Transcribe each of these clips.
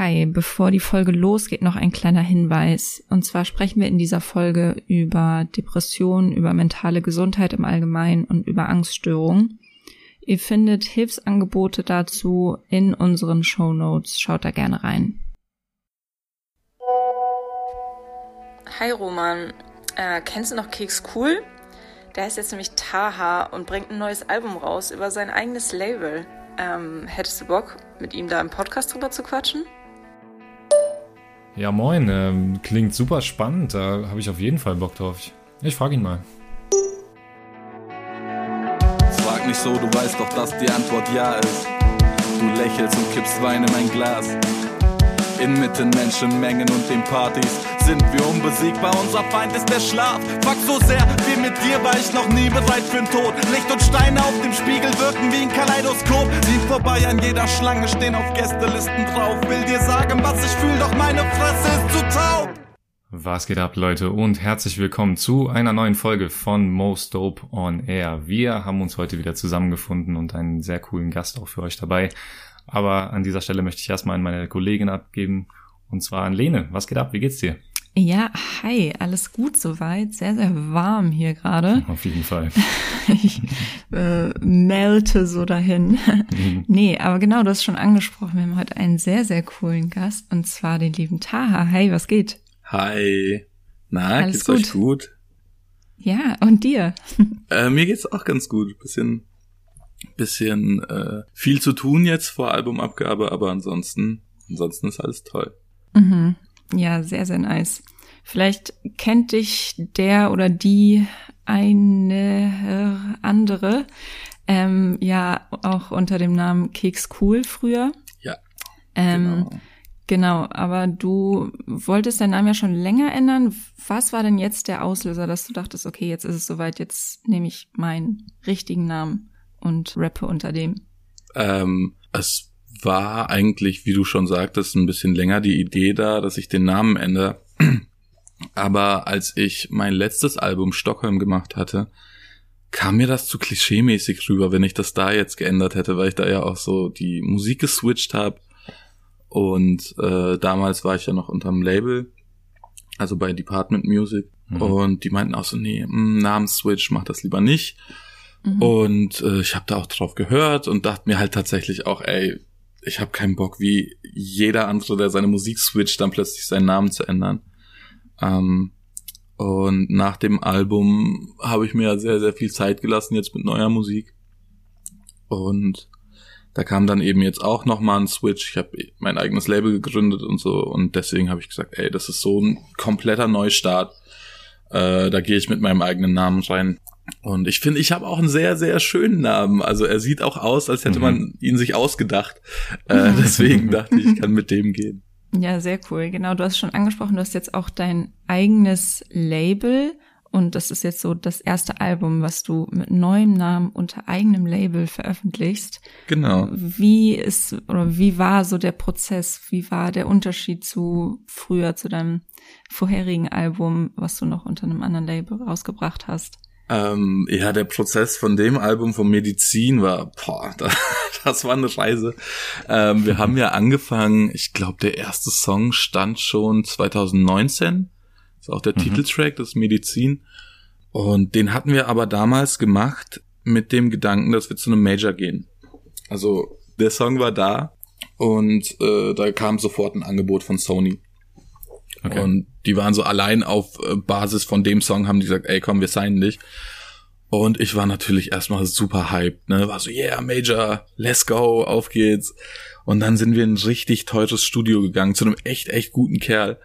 Hi, bevor die Folge losgeht, noch ein kleiner Hinweis. Und zwar sprechen wir in dieser Folge über Depressionen, über mentale Gesundheit im Allgemeinen und über Angststörungen. Ihr findet Hilfsangebote dazu in unseren Show Notes. Schaut da gerne rein. Hi Roman, äh, kennst du noch Keks Cool? Der heißt jetzt nämlich Taha und bringt ein neues Album raus über sein eigenes Label. Ähm, hättest du Bock, mit ihm da im Podcast drüber zu quatschen? Ja, moin. Ähm, klingt super spannend. Da habe ich auf jeden Fall Bock drauf. Ich, ich frage ihn mal. Frag nicht so, du weißt doch, dass die Antwort ja ist. Du lächelst und kippst Wein in mein Glas. Inmitten Menschenmengen und den Partys sind wir unbesiegbar. Unser Feind ist der Schlaf. Fuck so sehr, wie mit dir war ich noch nie bereit für den Tod. Licht und Steine auf dem Spiegel wirken wie ein Kaleidoskop. Sieh vorbei an jeder Schlange, stehen auf Gästelisten drauf. Will dir sagen, was ich fühl, doch meine Fresse ist zu taub. Was geht ab, Leute, und herzlich willkommen zu einer neuen Folge von Most Dope on Air. Wir haben uns heute wieder zusammengefunden und einen sehr coolen Gast auch für euch dabei. Aber an dieser Stelle möchte ich erstmal an meine Kollegin abgeben, und zwar an Lene. Was geht ab? Wie geht's dir? Ja, hi, alles gut soweit. Sehr, sehr warm hier gerade. Auf jeden Fall. ich äh, melte so dahin. Mhm. nee, aber genau, du hast schon angesprochen. Wir haben heute einen sehr, sehr coolen Gast und zwar den lieben Taha. Hi, was geht? Hi. Na, alles geht's gut? euch gut? Ja, und dir? äh, mir geht's auch ganz gut. Bisschen bisschen äh, viel zu tun jetzt vor Albumabgabe, aber ansonsten, ansonsten ist alles toll. Mhm. Ja, sehr, sehr nice. Vielleicht kennt dich der oder die eine andere, ähm, ja, auch unter dem Namen Keks Cool früher. Ja. Ähm, genau. Genau, aber du wolltest deinen Namen ja schon länger ändern. Was war denn jetzt der Auslöser, dass du dachtest, okay, jetzt ist es soweit, jetzt nehme ich meinen richtigen Namen? und rappe unter dem? Ähm, es war eigentlich, wie du schon sagtest, ein bisschen länger die Idee da, dass ich den Namen ändere. Aber als ich mein letztes Album Stockholm gemacht hatte, kam mir das zu klischeemäßig rüber, wenn ich das da jetzt geändert hätte, weil ich da ja auch so die Musik geswitcht habe. Und äh, damals war ich ja noch unterm Label, also bei Department Music. Mhm. Und die meinten auch so, nee, mm, Namensswitch, mach das lieber nicht. Mhm. Und äh, ich habe da auch drauf gehört und dachte mir halt tatsächlich auch, ey, ich habe keinen Bock, wie jeder andere, der seine Musik switcht, dann plötzlich seinen Namen zu ändern. Ähm, und nach dem Album habe ich mir ja sehr, sehr viel Zeit gelassen jetzt mit neuer Musik. Und da kam dann eben jetzt auch nochmal ein Switch. Ich habe mein eigenes Label gegründet und so. Und deswegen habe ich gesagt, ey, das ist so ein kompletter Neustart. Äh, da gehe ich mit meinem eigenen Namen rein. Und ich finde, ich habe auch einen sehr, sehr schönen Namen. Also er sieht auch aus, als hätte mhm. man ihn sich ausgedacht. Äh, deswegen dachte ich, ich kann mit dem gehen. Ja, sehr cool. Genau, du hast schon angesprochen, du hast jetzt auch dein eigenes Label. Und das ist jetzt so das erste Album, was du mit neuem Namen unter eigenem Label veröffentlichst. Genau. Wie ist oder wie war so der Prozess? Wie war der Unterschied zu früher, zu deinem vorherigen Album, was du noch unter einem anderen Label rausgebracht hast? Ähm, ja, der Prozess von dem Album von Medizin war, boah, das, das war eine Reise. Ähm, wir haben ja angefangen, ich glaube, der erste Song stand schon 2019. Das ist auch der mhm. Titeltrack, das ist Medizin. Und den hatten wir aber damals gemacht mit dem Gedanken, dass wir zu einem Major gehen. Also der Song war da und äh, da kam sofort ein Angebot von Sony. Okay. Und die waren so allein auf äh, Basis von dem Song, haben die gesagt, ey komm, wir signen dich. Und ich war natürlich erstmal super hyped, ne? War so, yeah, Major, let's go, auf geht's. Und dann sind wir in ein richtig teures Studio gegangen, zu einem echt, echt guten Kerl.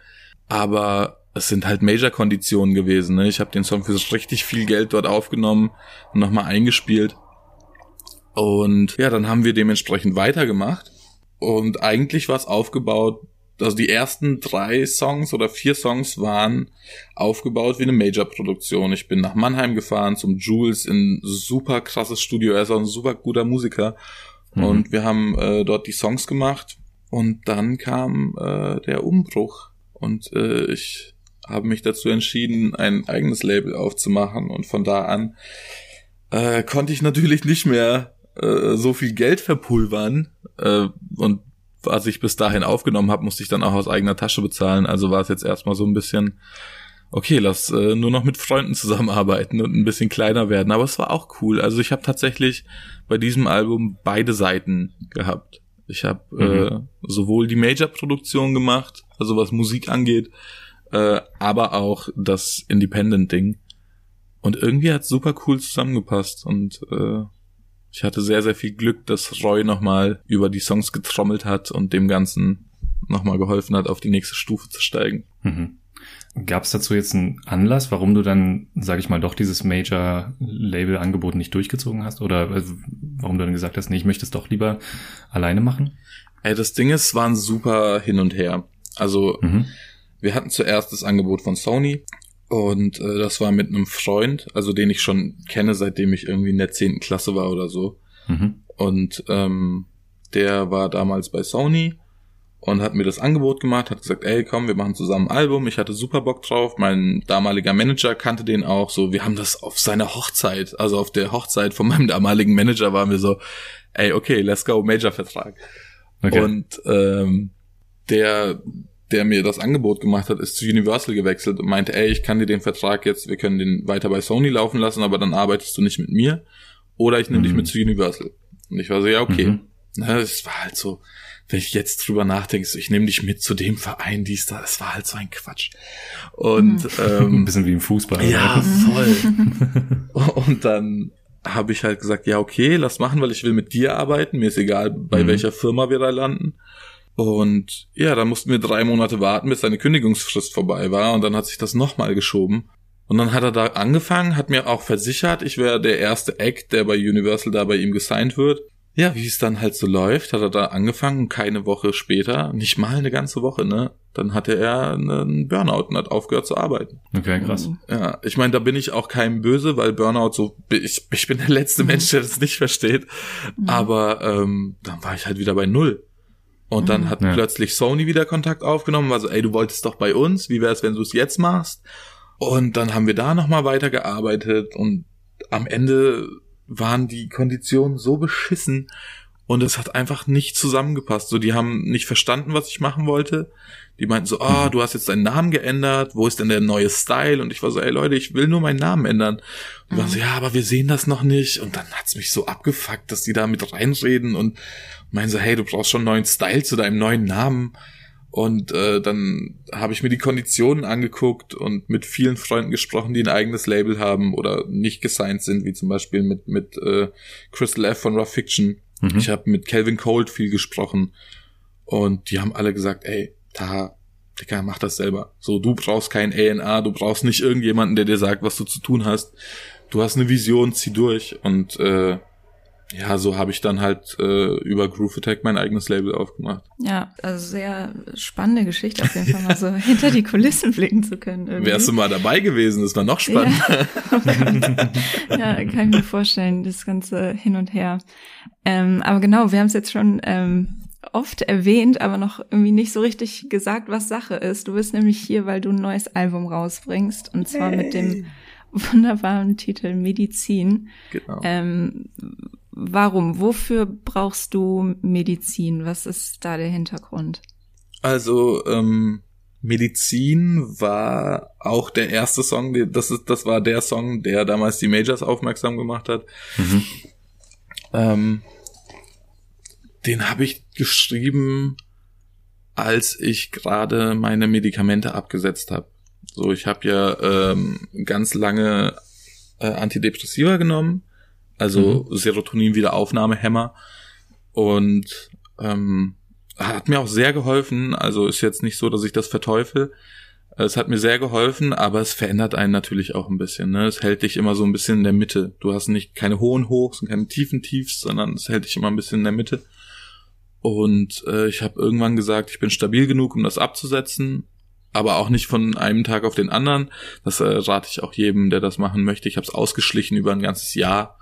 Aber es sind halt Major-Konditionen gewesen, ne? Ich habe den Song für richtig viel Geld dort aufgenommen und nochmal eingespielt. Und ja, dann haben wir dementsprechend weitergemacht. Und eigentlich war es aufgebaut also die ersten drei Songs oder vier Songs waren aufgebaut wie eine Major-Produktion. Ich bin nach Mannheim gefahren zum Jules in super krasses Studio. Er ist auch ein super guter Musiker. Mhm. Und wir haben äh, dort die Songs gemacht. Und dann kam äh, der Umbruch. Und äh, ich habe mich dazu entschieden, ein eigenes Label aufzumachen. Und von da an äh, konnte ich natürlich nicht mehr äh, so viel Geld verpulvern. Äh, und was ich bis dahin aufgenommen habe, musste ich dann auch aus eigener Tasche bezahlen. Also war es jetzt erstmal so ein bisschen, okay, lass äh, nur noch mit Freunden zusammenarbeiten und ein bisschen kleiner werden. Aber es war auch cool. Also ich habe tatsächlich bei diesem Album beide Seiten gehabt. Ich habe mhm. äh, sowohl die Major-Produktion gemacht, also was Musik angeht, äh, aber auch das Independent-Ding. Und irgendwie hat super cool zusammengepasst und äh, ich hatte sehr, sehr viel Glück, dass Roy nochmal über die Songs getrommelt hat und dem Ganzen nochmal geholfen hat, auf die nächste Stufe zu steigen. Mhm. Gab es dazu jetzt einen Anlass, warum du dann, sag ich mal, doch dieses Major-Label-Angebot nicht durchgezogen hast? Oder äh, warum du dann gesagt hast, nee, ich möchte es doch lieber alleine machen? Ey, das Ding ist, es war ein super hin und her. Also, mhm. Wir hatten zuerst das Angebot von Sony und äh, das war mit einem Freund, also den ich schon kenne, seitdem ich irgendwie in der zehnten Klasse war oder so. Mhm. Und ähm, der war damals bei Sony und hat mir das Angebot gemacht, hat gesagt, ey, komm, wir machen zusammen ein Album. Ich hatte super Bock drauf. Mein damaliger Manager kannte den auch. So, wir haben das auf seiner Hochzeit, also auf der Hochzeit von meinem damaligen Manager waren wir so, ey, okay, let's go, Major-Vertrag. Okay. Und ähm, der, der mir das Angebot gemacht hat, ist zu Universal gewechselt und meinte, ey, ich kann dir den Vertrag jetzt, wir können den weiter bei Sony laufen lassen, aber dann arbeitest du nicht mit mir oder ich nehme mhm. dich mit zu Universal. Und ich war so, ja, okay. Mhm. Na, es war halt so, wenn ich jetzt drüber nachdenke, so, ich nehme dich mit zu dem Verein, dies, da, es war halt so ein Quatsch. Und mhm. ähm, ein bisschen wie im Fußball. Ja, voll. und dann habe ich halt gesagt, ja, okay, lass machen, weil ich will mit dir arbeiten. Mir ist egal, bei mhm. welcher Firma wir da landen. Und ja, dann mussten wir drei Monate warten, bis seine Kündigungsfrist vorbei war. Und dann hat sich das nochmal geschoben. Und dann hat er da angefangen, hat mir auch versichert, ich wäre der erste Act, der bei Universal da bei ihm gesigned wird. Ja, wie es dann halt so läuft, hat er da angefangen, keine Woche später, nicht mal eine ganze Woche, ne? Dann hatte er einen Burnout und hat aufgehört zu arbeiten. Okay, krass. Ja, ich meine, da bin ich auch keinem böse, weil Burnout so, ich, ich bin der letzte. Mensch, der das nicht versteht. Mhm. Aber ähm, dann war ich halt wieder bei null. Und dann hat ja. plötzlich Sony wieder Kontakt aufgenommen, war so, ey, du wolltest doch bei uns, wie wär's, wenn du es jetzt machst? Und dann haben wir da nochmal weitergearbeitet und am Ende waren die Konditionen so beschissen und es hat einfach nicht zusammengepasst. So, die haben nicht verstanden, was ich machen wollte. Die meinten so, ah, oh, du hast jetzt deinen Namen geändert, wo ist denn der neue Style? Und ich war so, ey Leute, ich will nur meinen Namen ändern. Und mhm. waren so, ja, aber wir sehen das noch nicht. Und dann hat's mich so abgefuckt, dass die da mit reinreden und meinen so, hey, du brauchst schon einen neuen Style zu deinem neuen Namen. Und äh, dann habe ich mir die Konditionen angeguckt und mit vielen Freunden gesprochen, die ein eigenes Label haben oder nicht gesigned sind, wie zum Beispiel mit, mit äh, Crystal F von Rough Fiction. Mhm. Ich habe mit Calvin Cold viel gesprochen und die haben alle gesagt, ey, da, Digga, mach das selber. So, du brauchst kein A&A, du brauchst nicht irgendjemanden, der dir sagt, was du zu tun hast. Du hast eine Vision, zieh durch und äh, ja, so habe ich dann halt äh, über Groove Attack mein eigenes Label aufgemacht. Ja, also sehr spannende Geschichte auf jeden Fall mal so hinter die Kulissen blicken zu können. Irgendwie. Wärst du mal dabei gewesen, das war noch spannender. Ja, ja kann ich mir vorstellen, das ganze hin und her. Ähm, aber genau, wir haben es jetzt schon ähm, oft erwähnt, aber noch irgendwie nicht so richtig gesagt, was Sache ist. Du bist nämlich hier, weil du ein neues Album rausbringst und zwar hey. mit dem wunderbaren Titel Medizin. Genau. Ähm, Warum? Wofür brauchst du Medizin? Was ist da der Hintergrund? Also, ähm, Medizin war auch der erste Song, das ist, das war der Song, der damals die Majors aufmerksam gemacht hat. Mhm. Ähm, den habe ich geschrieben, als ich gerade meine Medikamente abgesetzt habe. So, ich habe ja ähm, ganz lange äh, Antidepressiva genommen also mhm. Serotonin-Wiederaufnahmehämmer. Und ähm, hat mir auch sehr geholfen. Also ist jetzt nicht so, dass ich das verteufel. Es hat mir sehr geholfen, aber es verändert einen natürlich auch ein bisschen. Ne? Es hält dich immer so ein bisschen in der Mitte. Du hast nicht keine hohen Hochs und keine tiefen Tiefs, sondern es hält dich immer ein bisschen in der Mitte. Und äh, ich habe irgendwann gesagt, ich bin stabil genug, um das abzusetzen, aber auch nicht von einem Tag auf den anderen. Das äh, rate ich auch jedem, der das machen möchte. Ich habe es ausgeschlichen über ein ganzes Jahr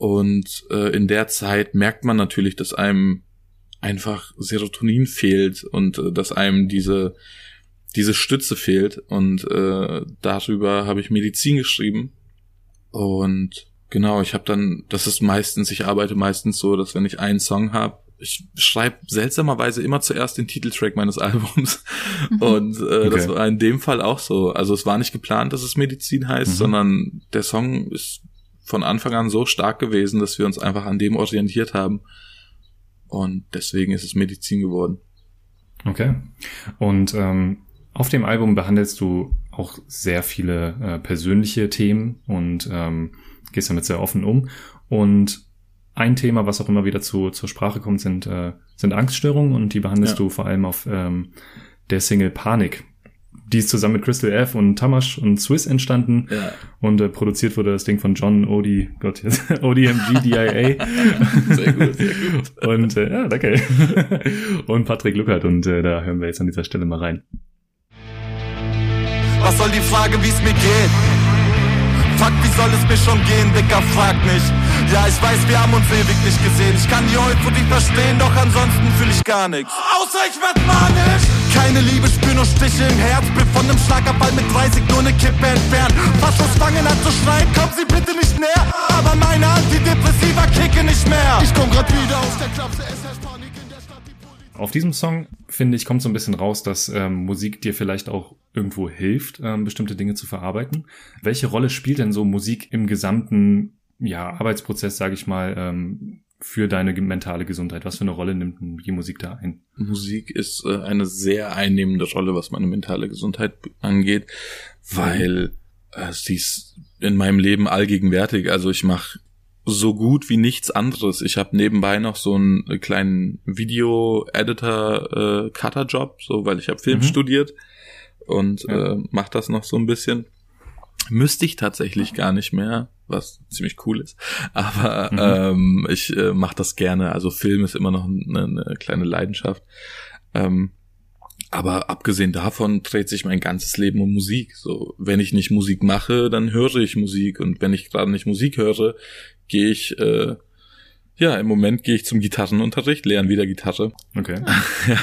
und äh, in der Zeit merkt man natürlich, dass einem einfach Serotonin fehlt und äh, dass einem diese diese Stütze fehlt und äh, darüber habe ich Medizin geschrieben und genau ich habe dann das ist meistens ich arbeite meistens so dass wenn ich einen Song habe ich schreibe seltsamerweise immer zuerst den Titeltrack meines Albums. Mhm. Und äh, okay. das war in dem Fall auch so. Also es war nicht geplant, dass es Medizin heißt, mhm. sondern der Song ist von Anfang an so stark gewesen, dass wir uns einfach an dem orientiert haben. Und deswegen ist es Medizin geworden. Okay. Und ähm, auf dem Album behandelst du auch sehr viele äh, persönliche Themen und ähm, gehst damit sehr offen um. Und ein Thema, was auch immer wieder zu, zur Sprache kommt, sind, äh, sind Angststörungen und die behandelst ja. du vor allem auf ähm, der Single Panik. Die ist zusammen mit Crystal F und Tamash und Swiss entstanden ja. und äh, produziert wurde das Ding von John Odi, Gott jetzt, ODMG DIA. sehr gut, sehr gut. Und äh, ja, danke. und Patrick Luckert und äh, da hören wir jetzt an dieser Stelle mal rein. Was soll die Frage, wie es mir geht? Fuck, wie soll es mir schon gehen, Dicker, frag mich. Ja, ich weiß, wir haben uns ewig nicht gesehen. Ich kann die Euphorie verstehen, doch ansonsten fühle ich gar nichts. Außer ich werd manisch. Keine Liebe, spür nur Stiche im Herz. Bin von nem Schlagerball mit 30 nur ne Kippe entfernt. Fasslos fangen an zu schreien, kommen Sie bitte nicht näher. Aber meine Antidepressiva kicken nicht mehr. Ich komm grad wieder aus der Klapse, es herrscht Panik in der Stadt. Auf diesem Song, finde ich, kommt so ein bisschen raus, dass ähm, Musik dir vielleicht auch irgendwo hilft, ähm, bestimmte Dinge zu verarbeiten. Welche Rolle spielt denn so Musik im gesamten ja, Arbeitsprozess, sage ich mal, ähm, für deine mentale Gesundheit? Was für eine Rolle nimmt die Musik da ein? Musik ist äh, eine sehr einnehmende Rolle, was meine mentale Gesundheit angeht, weil äh, sie ist in meinem Leben allgegenwärtig. Also ich mache so gut wie nichts anderes. Ich habe nebenbei noch so einen kleinen Video-Editor-Cutter-Job, äh, so weil ich habe Film mhm. studiert und ja. äh, mache das noch so ein bisschen. Müsste ich tatsächlich gar nicht mehr, was ziemlich cool ist. Aber mhm. ähm, ich äh, mache das gerne. Also Film ist immer noch eine, eine kleine Leidenschaft. Ähm, aber abgesehen davon dreht sich mein ganzes Leben um Musik. So, wenn ich nicht Musik mache, dann höre ich Musik. Und wenn ich gerade nicht Musik höre, gehe ich, äh, ja, im Moment gehe ich zum Gitarrenunterricht, lerne wieder Gitarre. Okay. ja,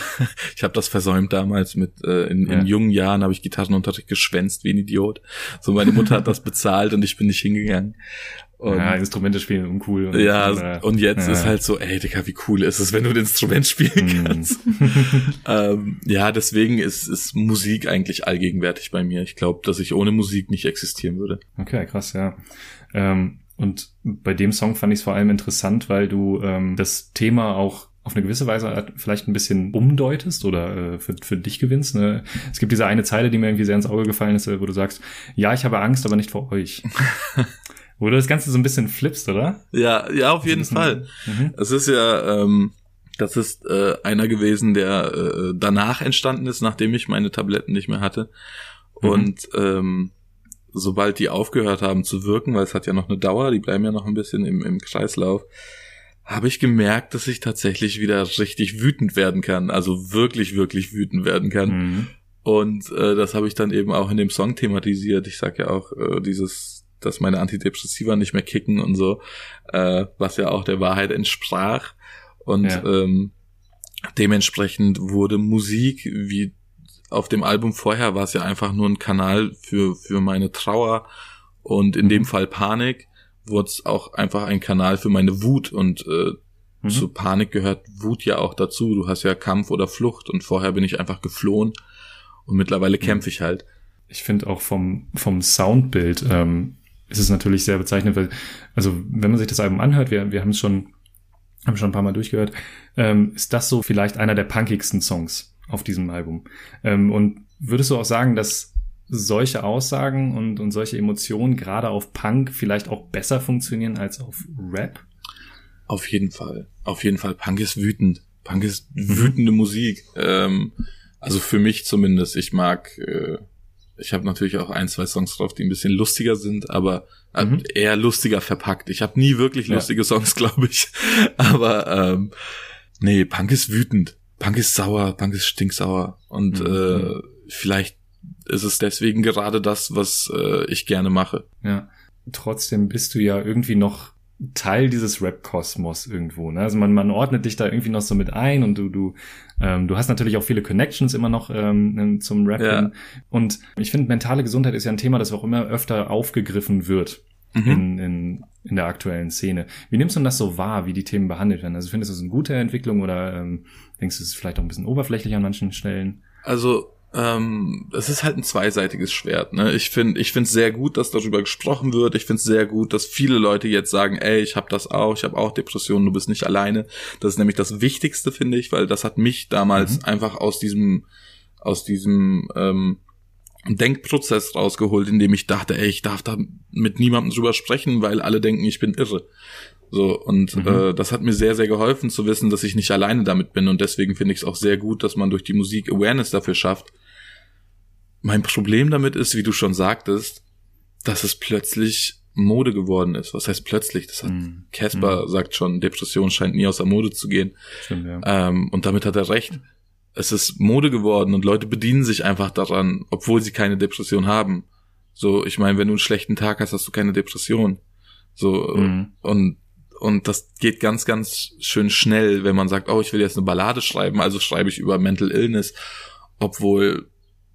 ich habe das versäumt damals mit, äh, in, ja. in jungen Jahren habe ich Gitarrenunterricht geschwänzt wie ein Idiot. So, meine Mutter hat das bezahlt und ich bin nicht hingegangen. Und, ja, Instrumente spielen uncool. Und, ja, und, äh, und jetzt ja. ist halt so, ey, Digga, wie cool ist es, wenn du ein Instrument spielen hm. kannst. ähm, ja, deswegen ist, ist Musik eigentlich allgegenwärtig bei mir. Ich glaube, dass ich ohne Musik nicht existieren würde. Okay, krass, ja. Ähm, und bei dem Song fand ich es vor allem interessant, weil du ähm, das Thema auch auf eine gewisse Weise vielleicht ein bisschen umdeutest oder äh, für, für dich gewinnst. Ne? Es gibt diese eine Zeile, die mir irgendwie sehr ins Auge gefallen ist, wo du sagst, ja, ich habe Angst, aber nicht vor euch. wo du das Ganze so ein bisschen flippst, oder? Ja, ja, auf jeden Fall. Mhm. Es ist ja, ähm, das ist äh, einer gewesen, der äh, danach entstanden ist, nachdem ich meine Tabletten nicht mehr hatte. Mhm. Und ähm, sobald die aufgehört haben zu wirken, weil es hat ja noch eine Dauer, die bleiben ja noch ein bisschen im, im Kreislauf, habe ich gemerkt, dass ich tatsächlich wieder richtig wütend werden kann. Also wirklich, wirklich wütend werden kann. Mhm. Und äh, das habe ich dann eben auch in dem Song thematisiert. Ich sag ja auch äh, dieses, dass meine Antidepressiva nicht mehr kicken und so, äh, was ja auch der Wahrheit entsprach. Und ja. ähm, dementsprechend wurde Musik, wie auf dem Album vorher war es ja einfach nur ein Kanal für, für meine Trauer und in dem mhm. Fall Panik wurde es auch einfach ein Kanal für meine Wut und äh, mhm. zu Panik gehört Wut ja auch dazu. Du hast ja Kampf oder Flucht und vorher bin ich einfach geflohen und mittlerweile mhm. kämpfe ich halt. Ich finde auch vom, vom Soundbild ähm, ist es natürlich sehr bezeichnend, weil, also wenn man sich das Album anhört, wir, wir haben es schon, haben schon ein paar Mal durchgehört, ähm, ist das so vielleicht einer der punkigsten Songs auf diesem Album. Ähm, und würdest du auch sagen, dass solche Aussagen und, und solche Emotionen gerade auf Punk vielleicht auch besser funktionieren als auf Rap? Auf jeden Fall. Auf jeden Fall. Punk ist wütend. Punk ist wütende. Musik. Ähm, also für mich zumindest. Ich mag, äh, ich habe natürlich auch ein, zwei Songs drauf, die ein bisschen lustiger sind, aber äh, mhm. eher lustiger verpackt. Ich habe nie wirklich lustige ja. Songs, glaube ich. aber ähm, nee, Punk ist wütend. Punk ist sauer, Punk ist stinksauer. Und mhm. äh, vielleicht ist es deswegen gerade das, was äh, ich gerne mache. Ja. Trotzdem bist du ja irgendwie noch Teil dieses Rap-Kosmos irgendwo. Ne? Also man, man ordnet dich da irgendwie noch so mit ein und du, du, ähm, du hast natürlich auch viele Connections immer noch ähm, zum Rap. Ja. Und ich finde, mentale Gesundheit ist ja ein Thema, das auch immer öfter aufgegriffen wird. Mhm. in, in, in der aktuellen Szene. Wie nimmst du das so wahr, wie die Themen behandelt werden? Also findest du es eine gute Entwicklung oder ähm, denkst du, es ist vielleicht auch ein bisschen oberflächlich an manchen Stellen? Also ähm, es ist halt ein zweiseitiges Schwert. Ne? Ich finde, ich finde es sehr gut, dass darüber gesprochen wird. Ich finde es sehr gut, dass viele Leute jetzt sagen, ey, ich habe das auch, ich habe auch Depressionen, du bist nicht alleine. Das ist nämlich das Wichtigste, finde ich, weil das hat mich damals mhm. einfach aus diesem, aus diesem ähm, Denkprozess rausgeholt, in dem ich dachte, ey, ich darf da mit niemandem drüber sprechen, weil alle denken, ich bin irre. So, und mhm. äh, das hat mir sehr, sehr geholfen zu wissen, dass ich nicht alleine damit bin. Und deswegen finde ich es auch sehr gut, dass man durch die Musik Awareness dafür schafft. Mein Problem damit ist, wie du schon sagtest, dass es plötzlich Mode geworden ist. Was heißt plötzlich? Das hat mhm. Casper mhm. sagt schon, Depression scheint nie aus der Mode zu gehen. Stimmt, ja. ähm, und damit hat er recht. Es ist Mode geworden und Leute bedienen sich einfach daran, obwohl sie keine Depression haben. So, ich meine, wenn du einen schlechten Tag hast, hast du keine Depression. So, mhm. und und das geht ganz, ganz schön schnell, wenn man sagt, oh, ich will jetzt eine Ballade schreiben, also schreibe ich über Mental Illness, obwohl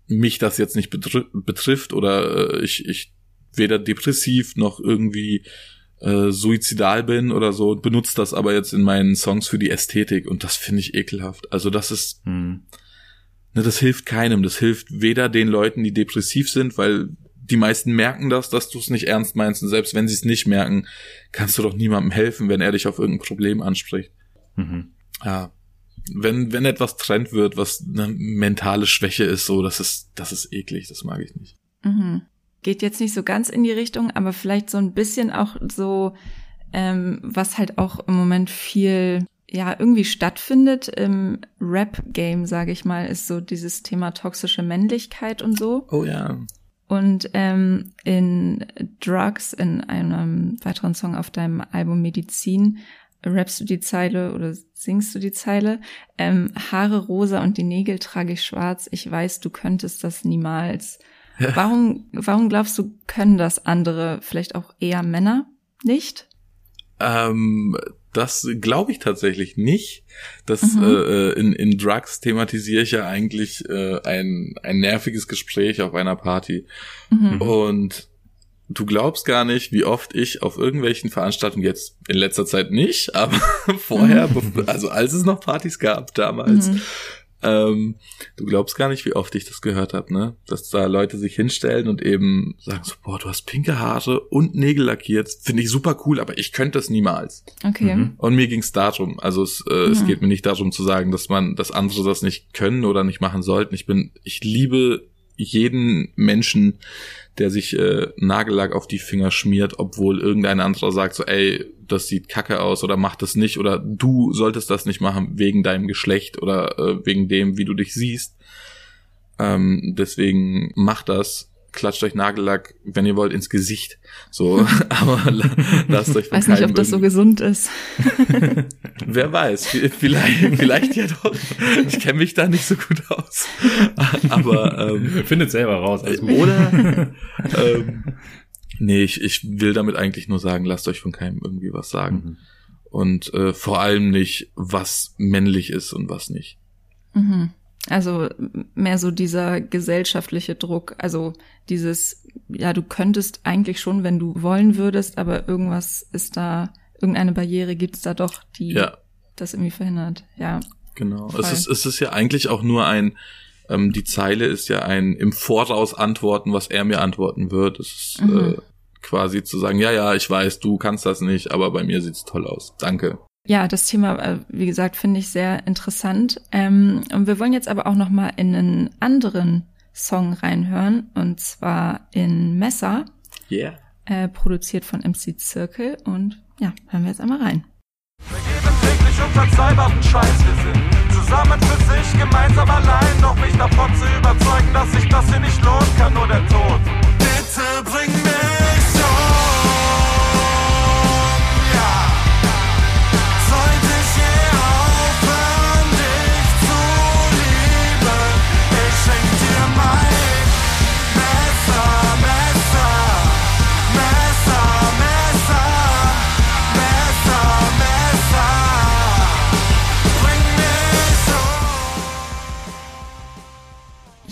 mich das jetzt nicht betrifft oder äh, ich, ich weder depressiv noch irgendwie äh, suizidal bin oder so, benutze das aber jetzt in meinen Songs für die Ästhetik und das finde ich ekelhaft. Also das ist, hm. ne, das hilft keinem. Das hilft weder den Leuten, die depressiv sind, weil die meisten merken das, dass du es nicht ernst meinst. Und selbst wenn sie es nicht merken, kannst du doch niemandem helfen, wenn er dich auf irgendein Problem anspricht. Mhm. Ja. Wenn, wenn etwas trennt wird, was eine mentale Schwäche ist, so, das ist, das ist eklig, das mag ich nicht. Mhm. Geht jetzt nicht so ganz in die Richtung, aber vielleicht so ein bisschen auch so, ähm, was halt auch im Moment viel ja irgendwie stattfindet im Rap-Game, sage ich mal, ist so dieses Thema toxische Männlichkeit und so. Oh ja. Und ähm, in Drugs, in einem weiteren Song auf deinem Album Medizin, rappst du die Zeile oder singst du die Zeile, ähm, Haare rosa und die Nägel trage ich schwarz, ich weiß, du könntest das niemals. Ja. Warum, warum glaubst du, können das andere, vielleicht auch eher Männer, nicht? Ähm, das glaube ich tatsächlich nicht. Das mhm. äh, in, in Drugs thematisiere ich ja eigentlich äh, ein, ein nerviges Gespräch auf einer Party. Mhm. Und du glaubst gar nicht, wie oft ich auf irgendwelchen Veranstaltungen jetzt in letzter Zeit nicht, aber vorher, mhm. also als es noch Partys gab damals, mhm. Ähm, du glaubst gar nicht, wie oft ich das gehört habe, ne? Dass da Leute sich hinstellen und eben sagen so, boah, du hast pinke Haare und Nägel lackiert. Finde ich super cool, aber ich könnte das niemals. Okay. Mhm. Und mir ging's darum. Also es, äh, mhm. es geht mir nicht darum zu sagen, dass man, dass andere das nicht können oder nicht machen sollten. Ich bin, ich liebe jeden Menschen, der sich äh, Nagellack auf die Finger schmiert, obwohl irgendein anderer sagt so, ey, das sieht kacke aus oder mach das nicht oder du solltest das nicht machen wegen deinem Geschlecht oder äh, wegen dem, wie du dich siehst. Ähm, deswegen mach das klatscht euch Nagellack, wenn ihr wollt, ins Gesicht. So, aber lasst euch von Weiß nicht, ob das so gesund ist. Wer weiß, vielleicht, vielleicht ja doch. Ich kenne mich da nicht so gut aus. Aber ähm, findet selber raus. Also oder ähm, nee, ich, ich will damit eigentlich nur sagen, lasst euch von keinem irgendwie was sagen. Mhm. Und äh, vor allem nicht, was männlich ist und was nicht. Mhm. Also mehr so dieser gesellschaftliche Druck, also dieses, ja, du könntest eigentlich schon, wenn du wollen würdest, aber irgendwas ist da, irgendeine Barriere gibt's da doch, die ja. das irgendwie verhindert. Ja. Genau. Es ist, es ist ja eigentlich auch nur ein, ähm, die Zeile ist ja ein im Voraus antworten, was er mir antworten wird. Es ist mhm. äh, quasi zu sagen, ja, ja, ich weiß, du kannst das nicht, aber bei mir sieht's toll aus. Danke. Ja, das Thema, äh, wie gesagt, finde ich sehr interessant. Ähm, und wir wollen jetzt aber auch noch mal in einen anderen Song reinhören, und zwar in Messer. Yeah. Äh, produziert von MC Circle. Und ja, hören wir jetzt einmal rein. Wir geben täglich unverzeihbaren Scheiß, wir sind zusammen für sich, gemeinsam allein, noch mich davon zu überzeugen, dass sich das hier nicht lohnt, kann nur der Tod. Bitte bring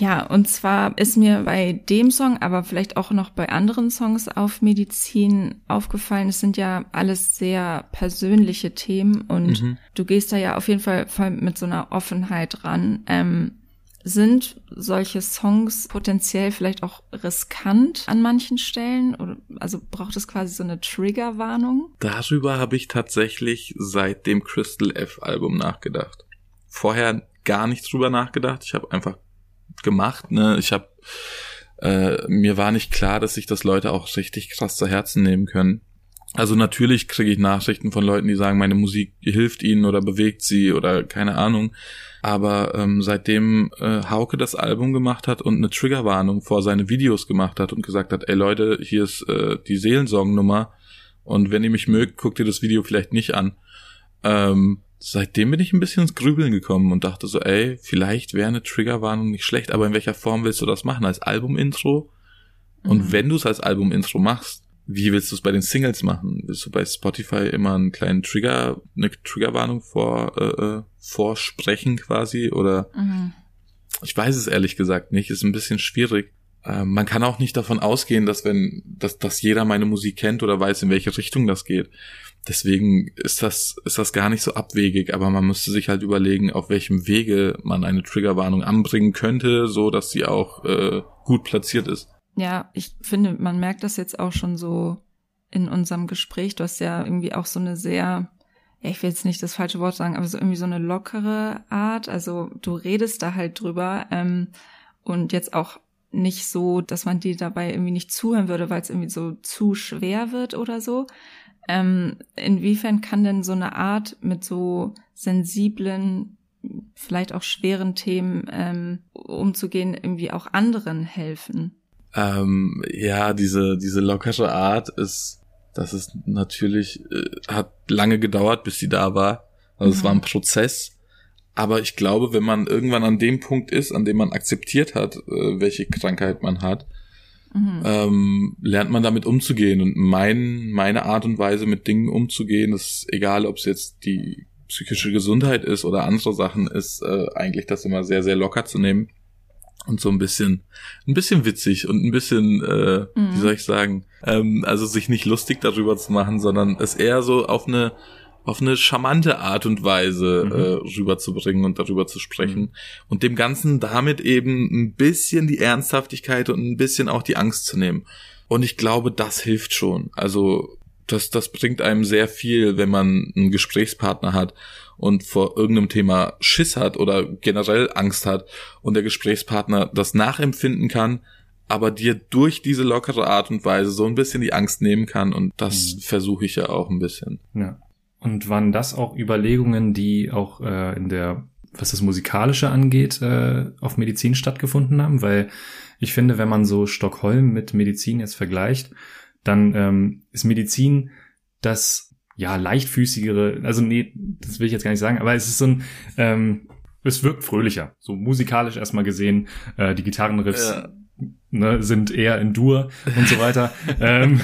Ja, und zwar ist mir bei dem Song, aber vielleicht auch noch bei anderen Songs auf Medizin aufgefallen, es sind ja alles sehr persönliche Themen und mhm. du gehst da ja auf jeden Fall voll mit so einer Offenheit ran. Ähm, sind solche Songs potenziell vielleicht auch riskant an manchen Stellen? Oder, also braucht es quasi so eine Triggerwarnung? Darüber habe ich tatsächlich seit dem Crystal F-Album nachgedacht. Vorher gar nicht drüber nachgedacht. Ich habe einfach gemacht. Ne? Ich habe äh, mir war nicht klar, dass sich das Leute auch richtig krass zu Herzen nehmen können. Also natürlich kriege ich Nachrichten von Leuten, die sagen, meine Musik hilft ihnen oder bewegt sie oder keine Ahnung. Aber ähm, seitdem äh, Hauke das Album gemacht hat und eine Triggerwarnung vor seine Videos gemacht hat und gesagt hat, ey Leute, hier ist äh, die Seelensongnummer und wenn ihr mich mögt, guckt ihr das Video vielleicht nicht an. Ähm, seitdem bin ich ein bisschen ins Grübeln gekommen und dachte so, ey, vielleicht wäre eine Triggerwarnung nicht schlecht, aber in welcher Form willst du das machen? Als Album-Intro? Und mhm. wenn du es als Album-Intro machst, wie willst du es bei den Singles machen? Willst du bei Spotify immer einen kleinen Trigger, eine Triggerwarnung vor, äh, äh, vorsprechen quasi? Oder mhm. ich weiß es ehrlich gesagt nicht, ist ein bisschen schwierig. Äh, man kann auch nicht davon ausgehen, dass wenn, dass, dass jeder meine Musik kennt oder weiß, in welche Richtung das geht. Deswegen ist das, ist das gar nicht so abwegig, aber man müsste sich halt überlegen, auf welchem Wege man eine Triggerwarnung anbringen könnte, so dass sie auch äh, gut platziert ist. Ja, ich finde, man merkt das jetzt auch schon so in unserem Gespräch. Du hast ja irgendwie auch so eine sehr, ja, ich will jetzt nicht das falsche Wort sagen, aber so irgendwie so eine lockere Art. Also du redest da halt drüber ähm, und jetzt auch nicht so, dass man dir dabei irgendwie nicht zuhören würde, weil es irgendwie so zu schwer wird oder so. Ähm, inwiefern kann denn so eine Art mit so sensiblen, vielleicht auch schweren Themen ähm, umzugehen, irgendwie auch anderen helfen? Ähm, ja, diese, diese lockere Art ist, das ist natürlich, äh, hat lange gedauert, bis sie da war. Also mhm. es war ein mhm. Prozess. Aber ich glaube, wenn man irgendwann an dem Punkt ist, an dem man akzeptiert hat, äh, welche Krankheit man hat, mhm. ähm, lernt man damit umzugehen. Und mein, meine Art und Weise mit Dingen umzugehen, ist egal, ob es jetzt die psychische Gesundheit ist oder andere Sachen, ist äh, eigentlich das immer sehr, sehr locker zu nehmen und so ein bisschen, ein bisschen witzig und ein bisschen, äh, mhm. wie soll ich sagen, ähm, also sich nicht lustig darüber zu machen, sondern es eher so auf eine auf eine charmante Art und Weise mhm. äh, rüberzubringen und darüber zu sprechen mhm. und dem Ganzen damit eben ein bisschen die Ernsthaftigkeit und ein bisschen auch die Angst zu nehmen. Und ich glaube, das hilft schon. Also das, das bringt einem sehr viel, wenn man einen Gesprächspartner hat und vor irgendeinem Thema Schiss hat oder generell Angst hat und der Gesprächspartner das nachempfinden kann, aber dir durch diese lockere Art und Weise so ein bisschen die Angst nehmen kann und das mhm. versuche ich ja auch ein bisschen. Ja. Und waren das auch Überlegungen, die auch äh, in der, was das Musikalische angeht, äh, auf Medizin stattgefunden haben? Weil ich finde, wenn man so Stockholm mit Medizin jetzt vergleicht, dann ähm, ist Medizin das ja leichtfüßigere, also nee, das will ich jetzt gar nicht sagen, aber es ist so ein, ähm, es wirkt fröhlicher, so musikalisch erstmal gesehen. Äh, die Gitarrenriffs ja. ne, sind eher in Dur und so weiter. ähm,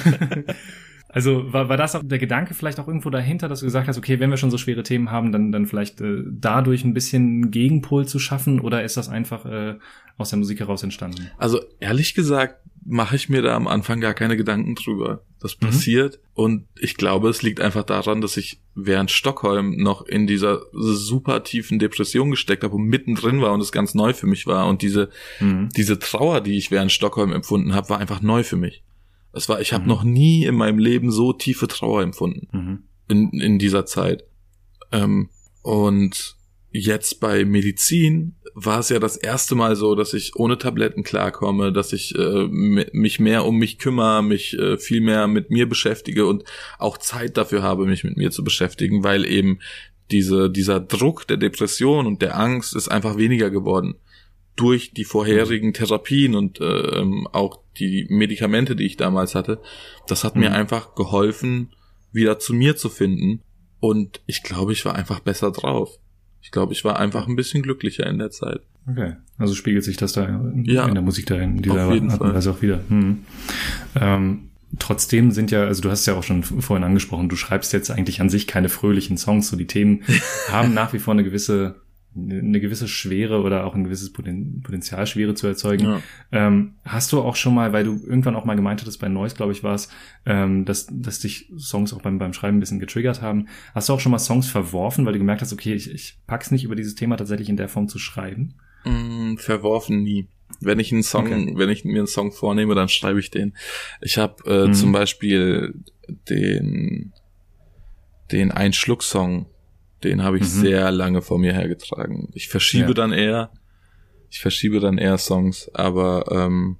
Also war, war das auch der Gedanke vielleicht auch irgendwo dahinter, dass du gesagt hast, okay, wenn wir schon so schwere Themen haben, dann, dann vielleicht äh, dadurch ein bisschen Gegenpol zu schaffen oder ist das einfach äh, aus der Musik heraus entstanden? Also ehrlich gesagt mache ich mir da am Anfang gar keine Gedanken drüber. Das mhm. passiert mhm. und ich glaube, es liegt einfach daran, dass ich während Stockholm noch in dieser super tiefen Depression gesteckt habe und mittendrin war und es ganz neu für mich war und diese mhm. diese Trauer, die ich während Stockholm empfunden habe, war einfach neu für mich. Es war, ich habe mhm. noch nie in meinem Leben so tiefe Trauer empfunden mhm. in, in dieser Zeit. Ähm, und jetzt bei Medizin war es ja das erste Mal so, dass ich ohne Tabletten klarkomme, dass ich äh, mich mehr um mich kümmere, mich äh, viel mehr mit mir beschäftige und auch Zeit dafür habe, mich mit mir zu beschäftigen, weil eben diese, dieser Druck der Depression und der Angst ist einfach weniger geworden durch die vorherigen Therapien und äh, auch die Medikamente, die ich damals hatte, das hat mhm. mir einfach geholfen, wieder zu mir zu finden. Und ich glaube, ich war einfach besser drauf. Ich glaube, ich war einfach ein bisschen glücklicher in der Zeit. Okay, also spiegelt sich das da in, ja, in der Musik da in dieser Art und Weise auch wieder. Hm. Ähm, trotzdem sind ja, also du hast ja auch schon vorhin angesprochen, du schreibst jetzt eigentlich an sich keine fröhlichen Songs, so die Themen haben nach wie vor eine gewisse eine gewisse Schwere oder auch ein gewisses Potenzial Schwere zu erzeugen. Ja. Ähm, hast du auch schon mal, weil du irgendwann auch mal gemeint hattest, bei Noise, glaube ich, war es, ähm, dass, dass dich Songs auch beim, beim Schreiben ein bisschen getriggert haben. Hast du auch schon mal Songs verworfen, weil du gemerkt hast, okay, ich, ich pack's nicht über dieses Thema tatsächlich in der Form zu schreiben? Mm, verworfen nie. Wenn ich einen Song, okay. wenn ich mir einen Song vornehme, dann schreibe ich den. Ich habe äh, mhm. zum Beispiel den den Einschluck-Song den habe ich mhm. sehr lange vor mir hergetragen. Ich verschiebe ja. dann eher, ich verschiebe dann eher Songs, aber ähm,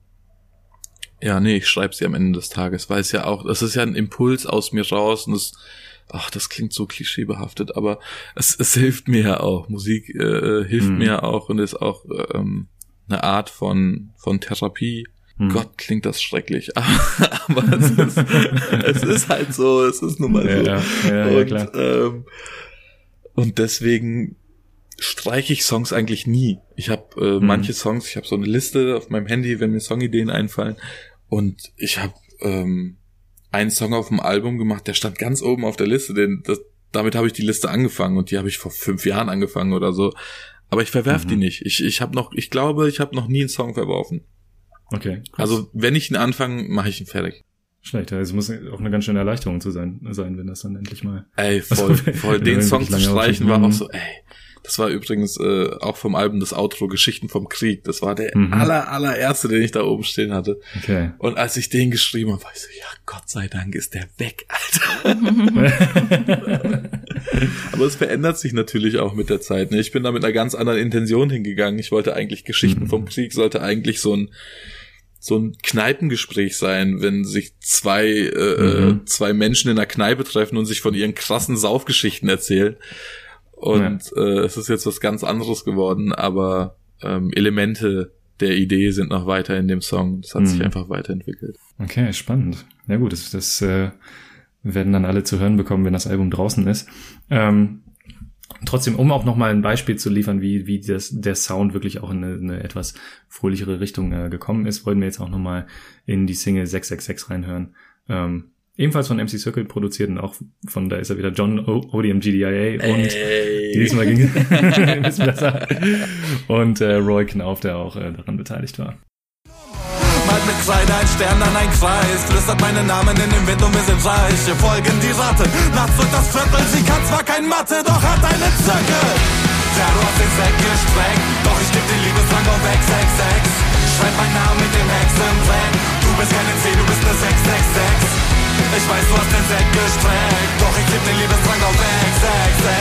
ja, nee, ich schreibe sie am Ende des Tages, weil es ja auch, das ist ja ein Impuls aus mir raus und es, ach, das klingt so klischeebehaftet, aber es, es hilft mir ja auch. Musik äh, hilft mhm. mir auch und ist auch ähm, eine Art von von Therapie. Mhm. Gott, klingt das schrecklich, aber, es, ist, es ist halt so, es ist nun mal so. Ja, ja, ja, und, klar. Ähm, und deswegen streiche ich Songs eigentlich nie. Ich habe äh, mhm. manche Songs, ich habe so eine Liste auf meinem Handy, wenn mir Songideen einfallen. Und ich habe ähm, einen Song auf dem Album gemacht, der stand ganz oben auf der Liste. Den, das, damit habe ich die Liste angefangen und die habe ich vor fünf Jahren angefangen oder so. Aber ich verwerf mhm. die nicht. Ich, ich habe noch, ich glaube, ich habe noch nie einen Song verworfen. Okay. Krass. Also wenn ich ihn anfange, mache ich ihn fertig. Schlecht, also muss auch eine ganz schöne Erleichterung zu sein, sein wenn das dann endlich mal. Ey, voll, also, voll. Den Song zu streichen war auch so, ey. Das war übrigens äh, auch vom Album das Outro Geschichten vom Krieg. Das war der mhm. aller allererste, den ich da oben stehen hatte. Okay. Und als ich den geschrieben habe, war ich so, ja, Gott sei Dank ist der weg, Alter. Aber es verändert sich natürlich auch mit der Zeit. Ne? Ich bin da mit einer ganz anderen Intention hingegangen. Ich wollte eigentlich Geschichten mhm. vom Krieg, sollte eigentlich so ein so ein Kneipengespräch sein, wenn sich zwei, äh, mhm. zwei Menschen in einer Kneipe treffen und sich von ihren krassen Saufgeschichten erzählen. Und ja. äh, es ist jetzt was ganz anderes geworden, aber ähm, Elemente der Idee sind noch weiter in dem Song. Das hat mhm. sich einfach weiterentwickelt. Okay, spannend. Ja gut, das, das äh, werden dann alle zu hören bekommen, wenn das Album draußen ist. Ähm, Trotzdem, um auch nochmal ein Beispiel zu liefern, wie, wie das, der Sound wirklich auch in eine, eine etwas fröhlichere Richtung äh, gekommen ist, wollen wir jetzt auch nochmal in die Single 666 reinhören. Ähm, ebenfalls von MC Circle produziert und auch von, da ist er wieder John o ODM GDIA und Ey. diesmal ging es ein bisschen besser. Und äh, Roy Knauf, der auch äh, daran beteiligt war Kreide ein Stern an ein Kreis. Flüstert meinen Namen in den Wind und wir sind reich. Wir folgen die Ratte, nachts durch das Viertel. Sie kann zwar kein Mathe, doch hat einen Zirkel. Terror auf den Sack gestreckt, doch ich geb den Liebesdrang auf 666. Schreib meinen Namen mit dem Hexenbrett. Du bist keine 10, du bist eine 666. Ich weiß, du hast den Sack gestreckt, doch ich geb den Liebesdrang auf 666.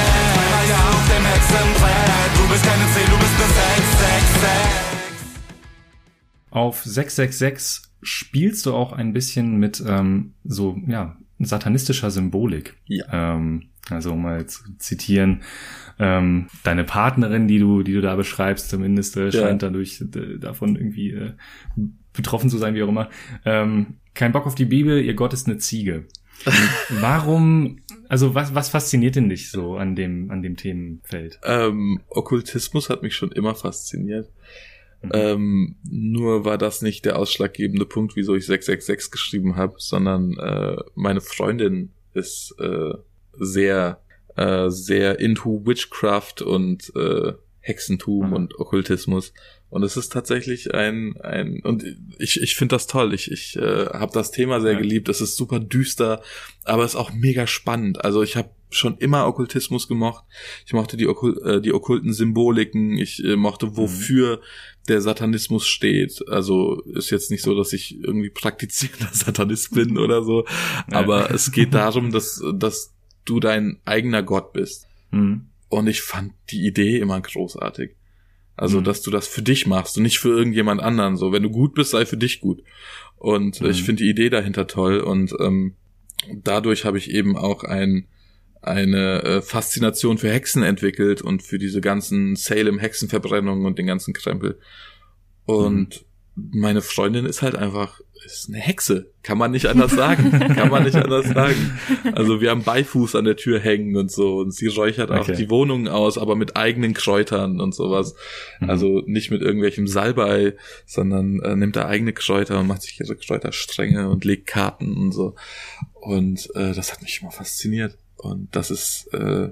Naja, auf dem Hexenbrett. Du bist keine 10, du bist eine 666. Auf 666 spielst du auch ein bisschen mit ähm, so, ja, satanistischer Symbolik. Ja. Ähm, also mal zu zitieren, ähm, deine Partnerin, die du, die du da beschreibst, zumindest äh, scheint ja. dadurch äh, davon irgendwie äh, betroffen zu sein, wie auch immer. Ähm, kein Bock auf die Bibel, ihr Gott ist eine Ziege. Warum, also was, was fasziniert denn dich so an dem, an dem Themenfeld? Ähm, Okkultismus hat mich schon immer fasziniert. Mhm. Ähm, nur war das nicht der ausschlaggebende Punkt, wieso ich 666 geschrieben habe, sondern äh, meine Freundin ist äh, sehr, äh, sehr into Witchcraft und äh, Hexentum mhm. und Okkultismus. Und es ist tatsächlich ein, ein und ich, ich finde das toll. Ich, ich äh, habe das Thema sehr ja. geliebt. Es ist super düster, aber es ist auch mega spannend. Also ich habe schon immer Okkultismus gemocht. Ich mochte die, Okkul äh, die okkulten Symboliken. Ich äh, mochte, mhm. wofür mhm. der Satanismus steht. Also ist jetzt nicht so, dass ich irgendwie praktizierender Satanist bin oder so. Ja. Aber es geht darum, dass, dass du dein eigener Gott bist. Mhm. Und ich fand die Idee immer großartig. Also, mhm. dass du das für dich machst und nicht für irgendjemand anderen. So, wenn du gut bist, sei für dich gut. Und mhm. ich finde die Idee dahinter toll und ähm, dadurch habe ich eben auch ein eine äh, Faszination für Hexen entwickelt und für diese ganzen Salem-Hexenverbrennungen und den ganzen Krempel. Und mhm. meine Freundin ist halt einfach, ist eine Hexe. Kann man nicht anders sagen. Kann man nicht anders sagen. Also wir haben Beifuß an der Tür hängen und so. Und sie räuchert okay. auch die Wohnungen aus, aber mit eigenen Kräutern und sowas. Mhm. Also nicht mit irgendwelchem Salbei, sondern äh, nimmt da eigene Kräuter und macht sich ihre Kräuterstränge und legt Karten und so. Und äh, das hat mich immer fasziniert. Und das ist, äh,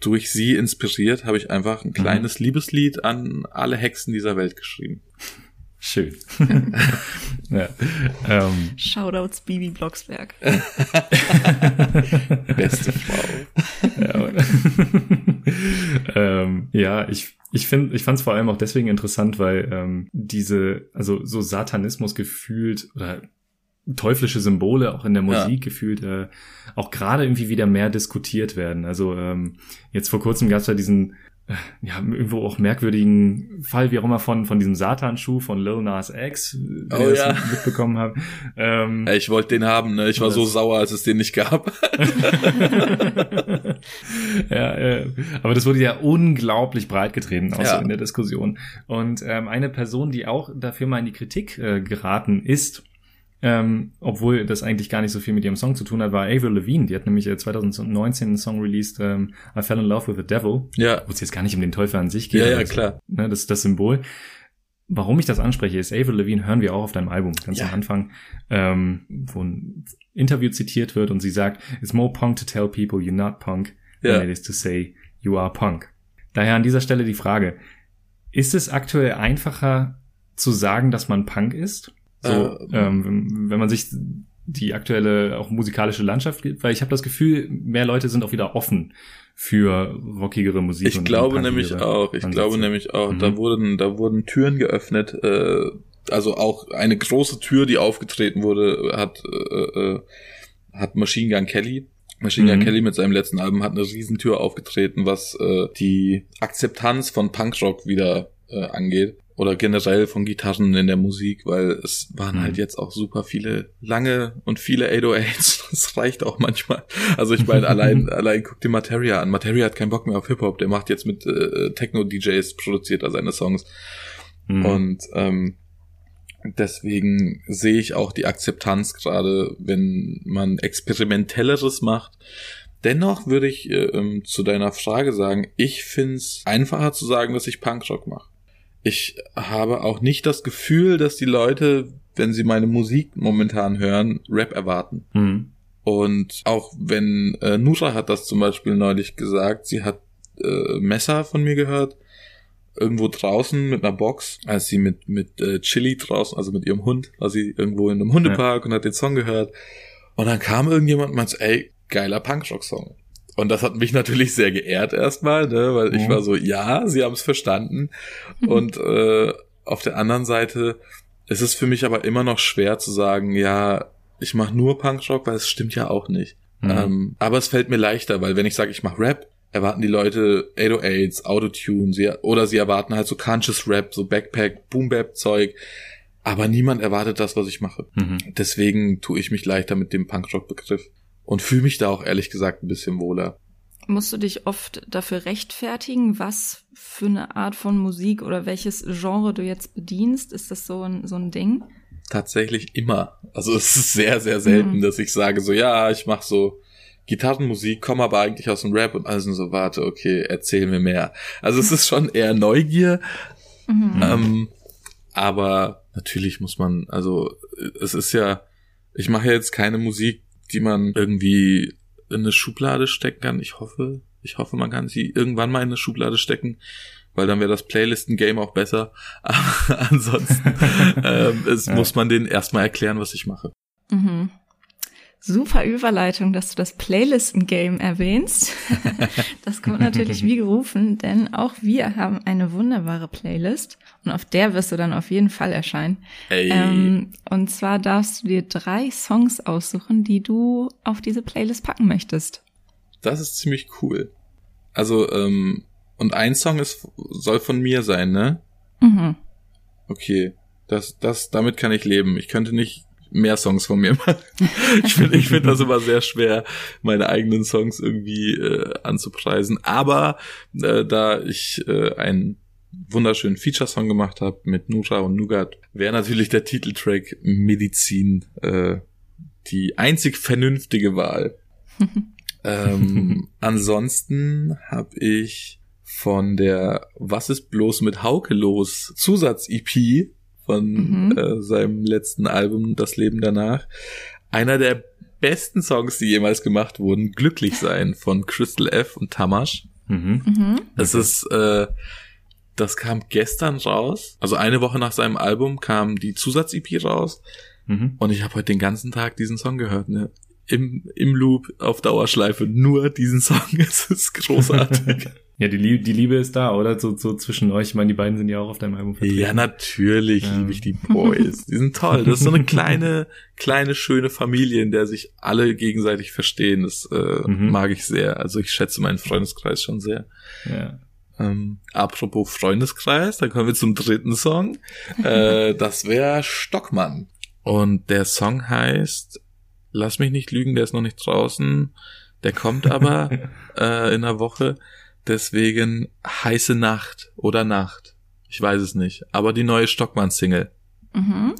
durch sie inspiriert habe ich einfach ein kleines mhm. Liebeslied an alle Hexen dieser Welt geschrieben. Schön. ja, ähm. Shoutouts Bibi Blocksberg. Beste Frau. ja, ähm, ja, ich ich finde, ich fand es vor allem auch deswegen interessant, weil ähm, diese, also so Satanismus gefühlt oder teuflische Symbole auch in der Musik ja. gefühlt äh, auch gerade irgendwie wieder mehr diskutiert werden. Also ähm, jetzt vor kurzem gab es ja diesen ja, irgendwo auch merkwürdigen Fall, wie auch immer, von, von diesem Satanschuh von Lil Nas X, den oh, ja. mitbekommen habe. Ähm, ich wollte den haben, ne? Ich war so sauer, als es den nicht gab. ja, äh, aber das wurde ja unglaublich breit getreten, auch ja. so in der Diskussion. Und ähm, eine Person, die auch dafür mal in die Kritik äh, geraten ist, ähm, obwohl das eigentlich gar nicht so viel mit ihrem Song zu tun hat, war Avril Lavigne. Die hat nämlich 2019 einen Song released, ähm, I Fell in Love with the Devil. Ja. Wo es jetzt gar nicht um den Teufel an sich geht. Ja, ja, klar. Ne, das ist das Symbol. Warum ich das anspreche, ist Avril Lavigne hören wir auch auf deinem Album, ganz ja. am Anfang, ähm, wo ein Interview zitiert wird und sie sagt, It's more punk to tell people you're not punk ja. than it is to say you are punk. Daher an dieser Stelle die Frage, ist es aktuell einfacher zu sagen, dass man Punk ist? So, äh, ähm, wenn man sich die aktuelle auch musikalische Landschaft gibt, weil ich habe das Gefühl, mehr Leute sind auch wieder offen für rockigere Musik. Ich glaube nämlich auch, ich glaube nämlich auch, mhm. da wurden, da wurden Türen geöffnet, äh, also auch eine große Tür, die aufgetreten wurde, hat, äh, äh, hat Machine Gun Kelly. Machine Gun mhm. Kelly mit seinem letzten Album hat eine Riesentür aufgetreten, was äh, die Akzeptanz von Punkrock wieder äh, angeht oder generell von Gitarren in der Musik, weil es waren mhm. halt jetzt auch super viele lange und viele 808s. Das reicht auch manchmal. Also ich meine, allein, allein guck dir Materia an. Materia hat keinen Bock mehr auf Hip-Hop. Der macht jetzt mit äh, Techno-DJs, produziert er seine Songs. Mhm. Und ähm, deswegen sehe ich auch die Akzeptanz gerade, wenn man experimentelleres macht. Dennoch würde ich äh, ähm, zu deiner Frage sagen, ich find's einfacher zu sagen, dass ich Punkrock mache ich habe auch nicht das Gefühl, dass die Leute, wenn sie meine Musik momentan hören, Rap erwarten. Mhm. Und auch wenn äh, Nusra hat das zum Beispiel neulich gesagt, sie hat äh, Messer von mir gehört, irgendwo draußen mit einer Box, als sie mit mit äh, Chili draußen, also mit ihrem Hund, war sie irgendwo in einem Hundepark ja. und hat den Song gehört. Und dann kam irgendjemand und meinte, ey, geiler Punkrock-Song. Und das hat mich natürlich sehr geehrt erstmal, ne, weil ich mhm. war so, ja, sie haben es verstanden. Und äh, auf der anderen Seite ist es für mich aber immer noch schwer zu sagen, ja, ich mache nur Punkrock, weil es stimmt ja auch nicht. Mhm. Ähm, aber es fällt mir leichter, weil wenn ich sage, ich mache Rap, erwarten die Leute 808s, Autotune, sie, oder sie erwarten halt so Conscious Rap, so Backpack, Boom Bap Zeug. Aber niemand erwartet das, was ich mache. Mhm. Deswegen tue ich mich leichter mit dem Punkrock-Begriff und fühle mich da auch ehrlich gesagt ein bisschen wohler. Musst du dich oft dafür rechtfertigen, was für eine Art von Musik oder welches Genre du jetzt bedienst? Ist das so ein, so ein Ding? Tatsächlich immer. Also es ist sehr, sehr selten, mhm. dass ich sage so, ja, ich mache so Gitarrenmusik, komme aber eigentlich aus dem Rap und alles so, warte, okay, erzähl mir mehr. Also es ist schon eher Neugier. Mhm. Ähm, aber natürlich muss man, also es ist ja, ich mache jetzt keine Musik, die man irgendwie in eine Schublade stecken kann. Ich hoffe, ich hoffe, man kann sie irgendwann mal in eine Schublade stecken, weil dann wäre das Playlisten-Game auch besser. Aber ansonsten ähm, es ja. muss man denen erstmal erklären, was ich mache. Mhm. Super Überleitung, dass du das Playlisten-Game erwähnst. das kommt natürlich wie gerufen, denn auch wir haben eine wunderbare Playlist und auf der wirst du dann auf jeden Fall erscheinen. Hey. Ähm, und zwar darfst du dir drei Songs aussuchen, die du auf diese Playlist packen möchtest. Das ist ziemlich cool. Also, ähm, und ein Song ist, soll von mir sein, ne? Mhm. Okay. Das, das, damit kann ich leben. Ich könnte nicht mehr Songs von mir machen. ich finde ich finde das immer sehr schwer, meine eigenen Songs irgendwie äh, anzupreisen. Aber äh, da ich äh, einen wunderschönen Feature-Song gemacht habe mit Nusha und Nugat, wäre natürlich der Titeltrack Medizin äh, die einzig vernünftige Wahl. ähm, ansonsten habe ich von der Was ist bloß mit Hauke los Zusatz-EP von mhm. äh, seinem letzten Album Das Leben danach. Einer der besten Songs, die jemals gemacht wurden, Glücklich sein von Crystal F und Tamash. Mhm. Mhm. Es ist, äh, das kam gestern raus. Also eine Woche nach seinem Album kam die Zusatz-EP raus. Mhm. Und ich habe heute den ganzen Tag diesen Song gehört, ne? Im, im Loop auf Dauerschleife. Nur diesen Song. Es ist großartig. Ja, die Liebe, die Liebe ist da, oder? So, so zwischen euch. Ich meine, die beiden sind ja auch auf deinem Album vertreten. ja, natürlich Ja. liebe ich die Boys. Die sind toll. Das ist so eine kleine, kleine, schöne Familie, in der sich alle gegenseitig verstehen. Das äh, Mhm. mag ich sehr. Also ich schätze meinen Freundeskreis schon sehr. Ja. Ähm, apropos Freundeskreis, dann kommen wir zum dritten Song. Äh, das wäre Stockmann. Und der Song heißt, lass mich nicht lügen, der ist noch nicht draußen. Der kommt aber äh, in einer Woche. Deswegen heiße Nacht oder Nacht. Ich weiß es nicht. Aber die neue Stockmann-Single, Mhm.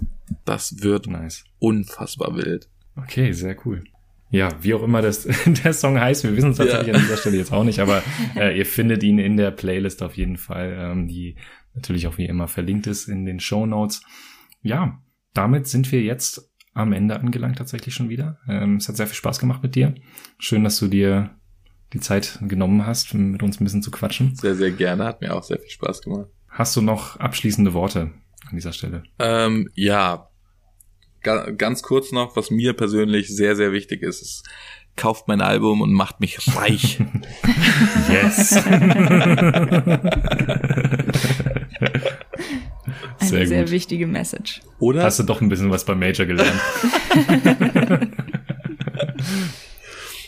das wird Nice. unfassbar wild. Okay, sehr cool. Ja, wie auch immer das, der Song heißt, wir wissen es tatsächlich Ja. an dieser Stelle jetzt auch nicht, aber äh, ihr findet ihn in der Playlist auf jeden Fall, ähm, die natürlich auch wie immer verlinkt ist in den Show Notes. Ja, damit sind wir jetzt am Ende angelangt tatsächlich schon wieder. Ähm, es hat sehr viel Spaß gemacht mit dir. Schön, dass du dir die Zeit genommen hast, mit uns ein bisschen zu quatschen. Sehr, sehr gerne. Hat mir auch sehr viel Spaß gemacht. Hast du noch abschließende Worte an dieser Stelle? Ähm, ja, Ga ganz kurz noch, was mir persönlich sehr, sehr wichtig ist, ist, kauft mein Album und macht mich reich. Yes. Eine Sehr sehr, wichtige Message. Oder? Hast du doch ein bisschen was beim Major gelernt.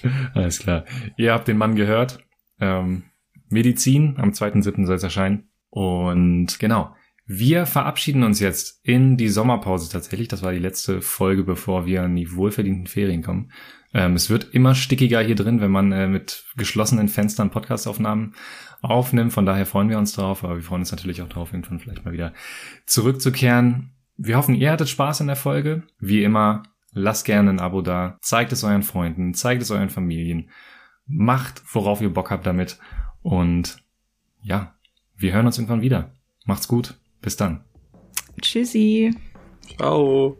Alles klar. Ihr habt den Mann gehört. Ähm, Medizin, am 2.7. soll es erscheinen. Und genau, wir verabschieden uns jetzt in die Sommerpause tatsächlich. Das war die letzte Folge, bevor wir in die wohlverdienten Ferien kommen. Ähm, es wird immer stickiger hier drin, wenn man äh, mit geschlossenen Fenstern Podcastaufnahmen aufnimmt. Von daher freuen wir uns drauf, aber wir freuen uns natürlich auch drauf, irgendwann vielleicht mal wieder zurückzukehren. Wir hoffen, ihr hattet Spaß in der Folge. Wie immer, lasst gerne ein Abo da, zeigt es euren Freunden, zeigt es euren Familien, macht, worauf ihr Bock habt damit. Und ja, wir hören uns irgendwann wieder. Macht's gut. Bis dann. Tschüssi. Ciao.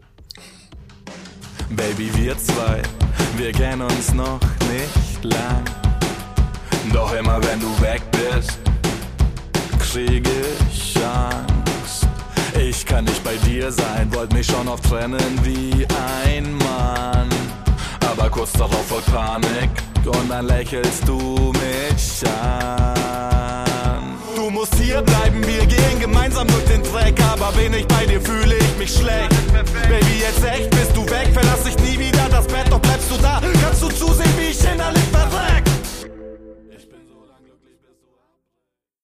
Baby, wir zwei, wir kennen uns noch nicht lang. Doch immer wenn du weg bist, krieg ich Angst. Ich kann nicht bei dir sein, wollt mich schon oft trennen wie ein Mann. Aber kurz darauf folgt Panik und dann lächelst du mich an. Du musst hier bleiben, wir gehen gemeinsam durch den Dreck. Aber bin ich bei dir, fühle ich mich schlecht. Baby, jetzt echt bist du weg, verlass dich nie wieder das Bett, doch bleibst du da. Kannst du zusehen, wie ich innerlich